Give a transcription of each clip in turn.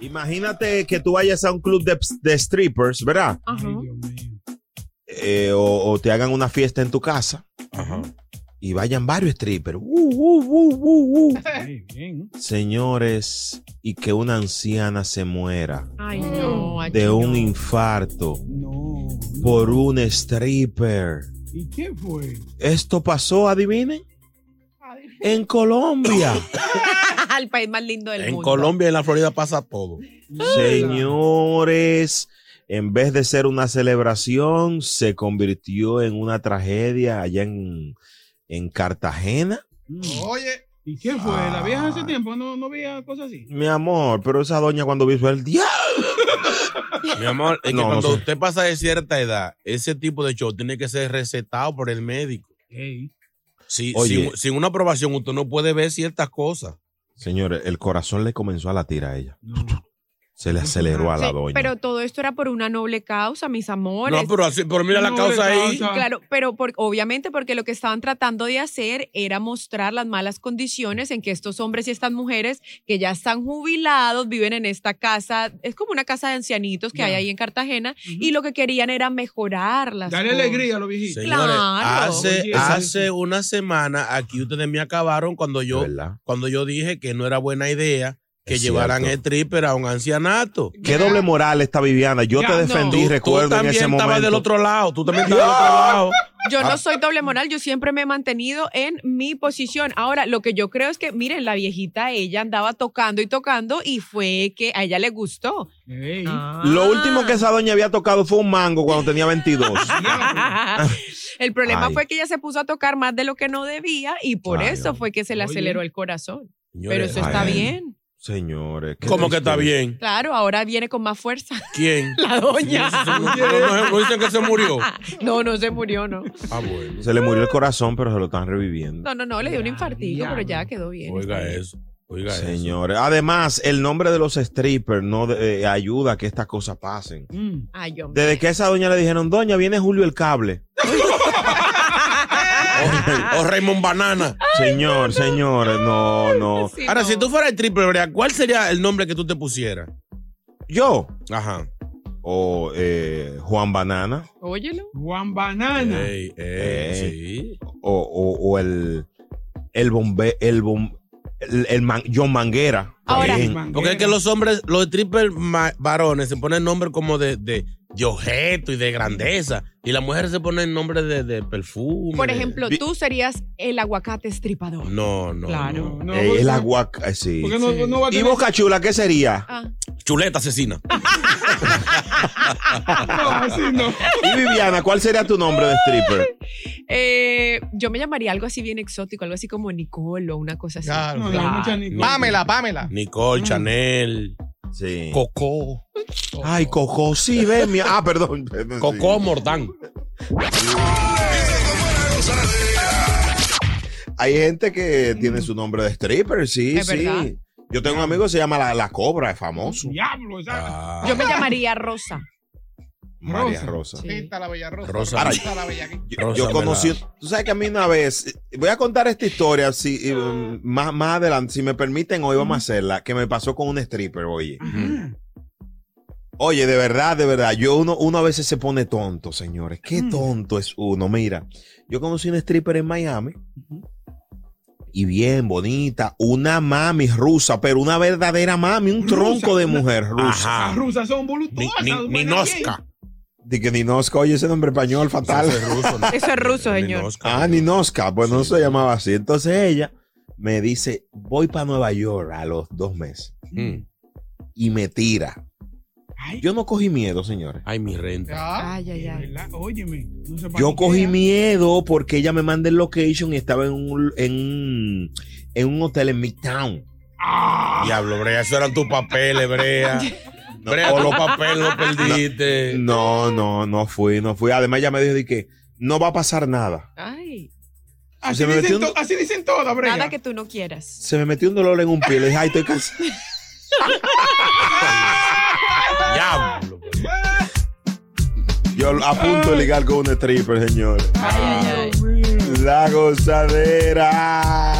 Imagínate que tú vayas a un club de, de strippers, ¿verdad? Eh, o, o te hagan una fiesta en tu casa y vayan varios strippers. Uh, uh, uh, uh, uh. Señores, y que una anciana se muera Ay, no. de un infarto por un stripper. ¿Y qué fue? Esto pasó, adivinen, en Colombia. El país más lindo del En mundo. Colombia y en la Florida pasa todo. Señores, en vez de ser una celebración, se convirtió en una tragedia allá en, en Cartagena. Oye. ¿Y qué fue? ¿La vieja hace tiempo no, no veía cosas así? Mi amor, pero esa doña cuando vio el diablo. Mi amor, es que no cuando sé. usted pasa de cierta edad, ese tipo de show tiene que ser recetado por el médico. Ey. Si, Oye. sin, sin una aprobación, usted no puede ver ciertas cosas. Señores, el corazón le comenzó a latir a ella. Se le aceleró a la Sí, doña. pero todo esto era por una noble causa, mis amores. No, pero así, pero mira la causa ahí. Claro, pero por- obviamente porque lo que estaban tratando de hacer era mostrar las malas condiciones en que estos hombres y estas mujeres que ya están jubilados viven en esta casa, es como una casa de ancianitos que hay ahí en Cartagena y lo que querían era mejorar las Dale cosas. alegría a los viejitos. Señores, Claro. hace, hace una semana aquí ustedes me acabaron cuando yo, cuando yo dije que no era buena idea que Es llevaran cierto. el stripper a un ancianato. Qué doble moral esta Viviana. Yo Ya, te no. defendí, Tú, recuerdo tú en también ese estabas momento. del otro lado. Tú también estabas del otro lado. Yo Ah. no soy doble moral, yo siempre me he mantenido en mi posición. Ahora, lo que yo creo es que, miren, la viejita, ella andaba tocando y tocando y fue que a ella le gustó. Ey. Lo último que esa doña había tocado fue un mango cuando tenía 22. El problema Ay. fue que ella se puso a tocar más de lo que no debía y por Ay, eso fue que se le Oye. aceleró el corazón. Pero eso está bien. Señores. qué ¿Cómo que está bien? Claro, ahora viene con más fuerza. ¿Quién? La doña. No, no, no, no dicen que se murió. No, no se murió, no. Ah, bueno. Se le murió el corazón, pero se lo están reviviendo. No, no, no, le dio un infartillo, pero ya quedó bien. Oiga eso. Oiga eso. Señores. Además, el nombre de los strippers no de- eh, ayuda a que estas cosas pasen. Mm. Ay. Desde que a esa doña le dijeron, doña, viene Julio el cable. O, o Raymond Banana. Señor, señores, no, no. Sí, Ahora, no. si tú fueras el triple, Brea, ¿cuál sería el nombre que tú te pusieras? Yo. Ajá. O eh, Juan Banana. Óyelo. Juan Banana. Ey, ey, Eh. sí. O, o, o el. El bombe. El bom, el, el man- John Manguera. Ahora. Porque es que los hombres, los triple varones se ponen nombre como de, de, de objeto y de grandeza. Y las mujeres se ponen nombre de, de perfume. Por ejemplo, tú serías el aguacate estripador. No, no. Claro. no. Eh, el aguac. sí. porque no, no va a ¿Y Boca Chula qué sería? Ah, Chuleta asesina. No, así no. Y Viviana, ¿cuál sería tu nombre de stripper? eh, yo me llamaría algo así bien exótico, algo así como Nicole o una cosa así. Claro. No, Claro. mucha ni- Pamela, Pamela. Nicole, Chanel, Sí. Coco. Ay, Coco, sí, ve mi. Ah, perdón. perdón, sí. Coco Mordán. Hay gente que tiene su nombre de stripper, sí, Es sí. verdad. Yo tengo un amigo que se llama La, La Cobra, es famoso. Diablo, ¿sabes? Ah. Yo me llamaría Rosa. María Rosa. Sí. Pinta la bella rosa. Rosa. Ahora, Pinta la bella aquí. Yo, Rosa yo conocí, tú sabes que a mí una vez, voy a contar esta historia, si, y, um, más, más adelante, si me permiten, hoy vamos a hacerla, que me pasó con un stripper, oye. Ajá. Oye, de verdad, de verdad, yo uno, uno a veces se pone tonto, señores. Qué Mm. tonto es uno. Mira, yo conocí un stripper en Miami. Y bien bonita, una mami rusa, pero una verdadera mami, un Rusa, tronco de una- mujer rusa. Ajá. Las rusas son Ni, voluptuosas. ni, buenas Ninoska. De que Ninoska, oye ese nombre español fatal. Eso es ruso, ¿no? Eso es ruso, señor. Ninoska. Ah, Ninoska, pues no se llamaba así. Entonces ella me dice, voy para Nueva York a los dos meses. Mm. Y me tira. Ay, Yo no cogí miedo, señores. Ay, mi renta. Ay, ay, ay. Óyeme. no se Yo cogí miedo porque ella me manda el location y estaba en un, en, en un hotel en Midtown. Ah, Diablo, Brea, eso eran tus papeles, Brea. Brea, o los papeles los perdiste. No, no, no fui, no fui. Además ella me dijo de que no va a pasar nada. Ay, así, me dicen un- así dicen todas, Brea. nada que tú no quieras. Se me metió un dolor en un pie. Le dije, ay, estoy cansado. Diablo. Yo a punto de ligar con un stripper, señores. Ay, ay, ay. La gozadera.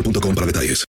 boostmobile.com para detalles.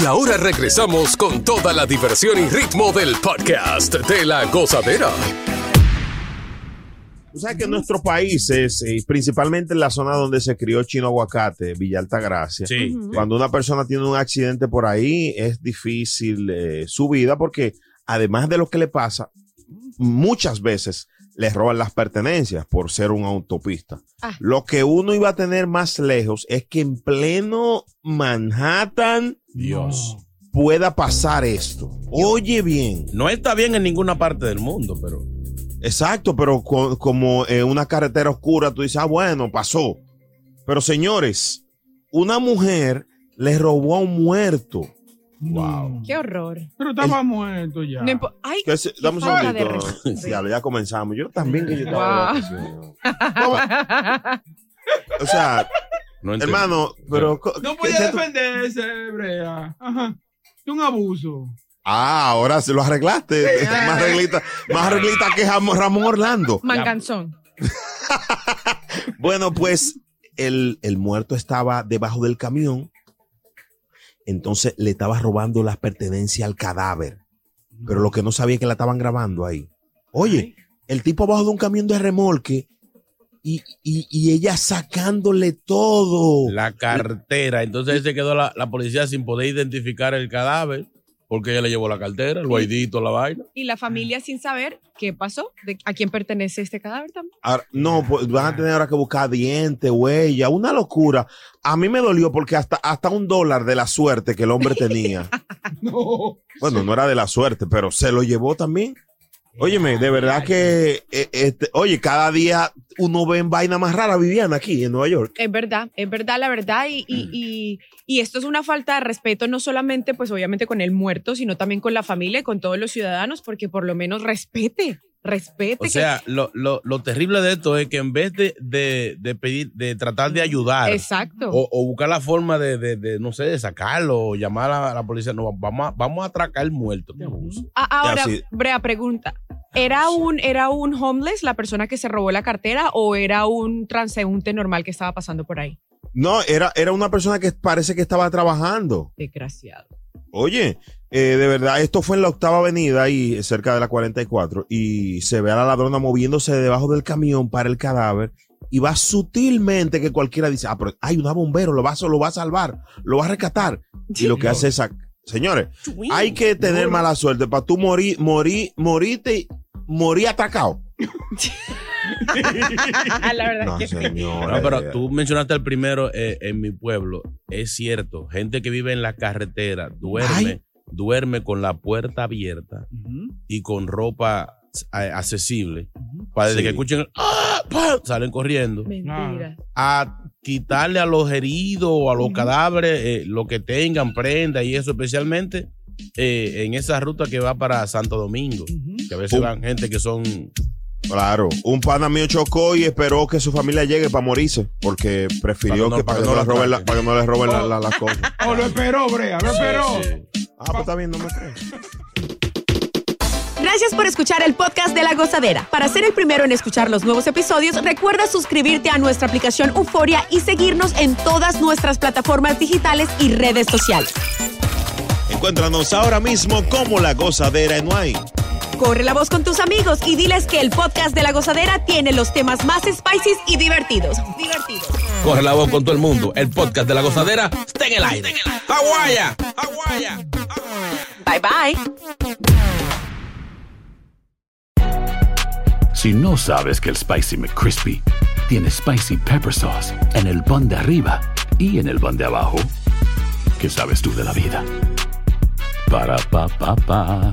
Y ahora regresamos con toda la diversión y ritmo del podcast de la gozadera. Tú sabes que en nuestros países, eh, principalmente en la zona donde se crió Chino Aguacate, Villa Altagracia, Sí. cuando una persona tiene un accidente por ahí, es difícil eh, su vida porque además de lo que le pasa, muchas veces le roban las pertenencias por ser una autopista. Ah. Lo que uno iba a tener más lejos es que en pleno Manhattan Dios. pueda pasar esto. Oye bien. No está bien en ninguna parte del mundo, pero. Exacto, pero co- como en una carretera oscura, tú dices, ah, bueno, pasó. Pero señores, una mujer le robó a un muerto. Wow. Qué horror. Pero estaba muerto ya. No Ay, Que se- dame un de segundito. respeto. Ya, ya comenzamos. Yo también que yo estaba Wow. sí. O sea, No hermano, pero... no ¿qué- podía defenderse, Brea. Ajá. Es un abuso. Ah, ahora se lo arreglaste. más arreglita, más arreglita que Ramón Orlando. Manganzón. Bueno, pues el, el muerto estaba debajo del camión. Entonces le estaba robando las pertenencias al cadáver. Pero lo que no sabía es que la estaban grabando ahí. Oye, el tipo abajo de un camión de remolque y, y- y ella sacándole todo. La cartera. Entonces se quedó la, la policía sin poder identificar el cadáver porque ella le llevó la cartera, el guaidito, la vaina. Y la familia sin saber qué pasó, de a quién pertenece este cadáver también. Ahora, no, pues van a tener ahora que buscar dientes, huella, una locura. A mí me dolió porque hasta, hasta un dólar de la suerte que el hombre tenía. No. Bueno, no era de la suerte, pero se lo llevó también. Óyeme, de verdad que, eh, este, oye, cada día uno ve en vaina más rara, Viviana, aquí en Nueva York. Es verdad, es verdad, la verdad. Y, y, y, y esto es una falta de respeto, no solamente, pues obviamente con el muerto, sino también con la familia y con todos los ciudadanos, porque por lo menos respete, respete. O que- sea, lo, lo, lo terrible de esto es que en vez de, de, de pedir, de tratar de ayudar Exacto. o, o buscar la forma de, de, de, no sé, de sacarlo o llamar a la, policía, no, vamos a, vamos a atracar el muerto. Qué abuso. Ah, ahora. Brea, pregunta. ¿Era un, ¿Era un homeless la persona que se robó la cartera o era un transeúnte normal que estaba pasando por ahí? No, era, era una persona que parece que estaba trabajando. Desgraciado. Oye, eh, de verdad, esto fue en la octava avenida y cerca de la 44 y se ve a la ladrona moviéndose debajo del camión para el cadáver y va sutilmente que cualquiera dice, ah, pero hay una bombero, lo va, lo va a salvar, lo va a rescatar. Y lo que hace es, señores, hay que tener mala suerte para tú morir, morir, morirte, y- morir atacado. La verdad No, que sí. señora. No, pero tú mencionaste el primero eh, en mi pueblo. Es cierto, gente que vive en la carretera duerme, Ay. duerme con la puerta abierta y con ropa eh, accesible. Para desde Sí. que escuchen el ¡ah! salen corriendo Mentira. a quitarle a los heridos o a los cadáveres eh, lo que tengan, prenda y eso, especialmente eh, en esa ruta que va para Santo Domingo. Que a veces van gente que son Claro, un pana mío chocó y esperó que su familia llegue para morirse, porque prefirió Para que no- que para que no que le no roben la la, para que no le roben la- la- las cosas. Oh, lo esperó, Brea, lo esperó. Sí. Ah, pues está bien, no me crees. Gracias por escuchar el podcast de La Gozadera. Para ser el primero en escuchar los nuevos episodios, recuerda suscribirte a nuestra aplicación Euforia y seguirnos en todas nuestras plataformas digitales y redes sociales. Encuéntranos ahora mismo como la gozadera en Nuay. Corre la voz con tus amigos y diles que el podcast de La Gozadera tiene los temas más spicy y divertidos. Divertidos. Corre la voz con todo el mundo. El podcast de la gozadera está en el aire. ¡Aguaya! ¡Aguaya! Bye bye. Si no sabes que el Spicy McCrispy tiene Spicy Pepper Sauce en el pan de arriba y en el pan de abajo, ¿qué sabes tú de la vida? Para, pa, pa, pa.